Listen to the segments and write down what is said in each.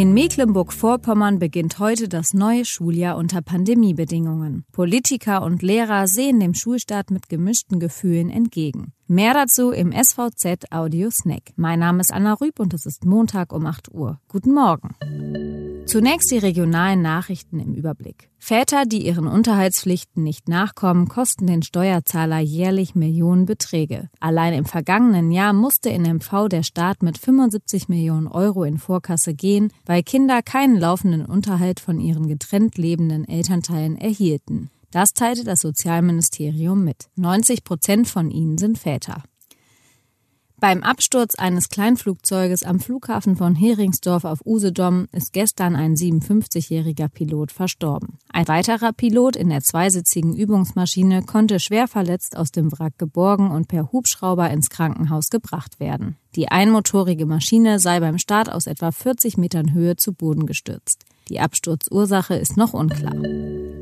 In Mecklenburg-Vorpommern beginnt heute das neue Schuljahr unter Pandemiebedingungen. Politiker und Lehrer sehen dem Schulstart mit gemischten Gefühlen entgegen. Mehr dazu im SVZ Audio Snack. Mein Name ist Anna Rüb und es ist Montag um 8 Uhr. Guten Morgen. Zunächst die regionalen Nachrichten im Überblick. Väter, die ihren Unterhaltspflichten nicht nachkommen, kosten den Steuerzahler jährlich Millionenbeträge. Allein im vergangenen Jahr musste in MV der Staat mit 75 Millionen Euro in Vorkasse gehen, weil Kinder keinen laufenden Unterhalt von ihren getrennt lebenden Elternteilen erhielten. Das teilte das Sozialministerium mit. 90 Prozent von ihnen sind Väter. Beim Absturz eines Kleinflugzeuges am Flughafen von Heringsdorf auf Usedom ist gestern ein 57-jähriger Pilot verstorben. Ein weiterer Pilot in der zweisitzigen Übungsmaschine konnte schwer verletzt aus dem Wrack geborgen und per Hubschrauber ins Krankenhaus gebracht werden. Die einmotorige Maschine sei beim Start aus etwa 40 Metern Höhe zu Boden gestürzt. Die Absturzursache ist noch unklar.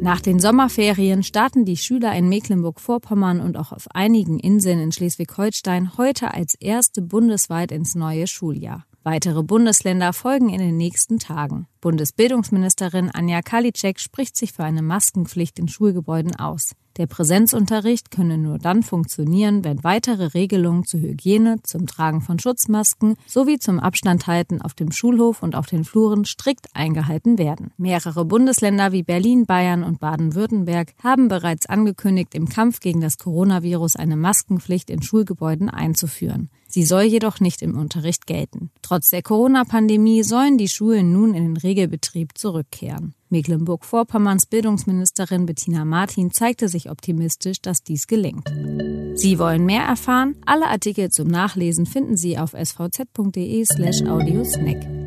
Nach den Sommerferien starten die Schüler in Mecklenburg-Vorpommern und auch auf einigen Inseln in Schleswig-Holstein heute als erste bundesweit ins neue Schuljahr. Weitere Bundesländer folgen in den nächsten Tagen. Bundesbildungsministerin Anja Karliczek spricht sich für eine Maskenpflicht in Schulgebäuden aus. Der Präsenzunterricht könne nur dann funktionieren, wenn weitere Regelungen zur Hygiene, zum Tragen von Schutzmasken sowie zum Abstandhalten auf dem Schulhof und auf den Fluren strikt eingehalten werden. Mehrere Bundesländer wie Berlin, Bayern und Baden-Württemberg haben bereits angekündigt, im Kampf gegen das Coronavirus eine Maskenpflicht in Schulgebäuden einzuführen. Sie soll jedoch nicht im Unterricht gelten. Trotz der Corona-Pandemie sollen die Schulen nun in den Regelbetrieb zurückkehren. Mecklenburg-Vorpommerns Bildungsministerin Bettina Martin zeigte sich optimistisch, dass dies gelingt. Sie wollen mehr erfahren? Alle Artikel zum Nachlesen finden Sie auf svz.de slash audiosnack.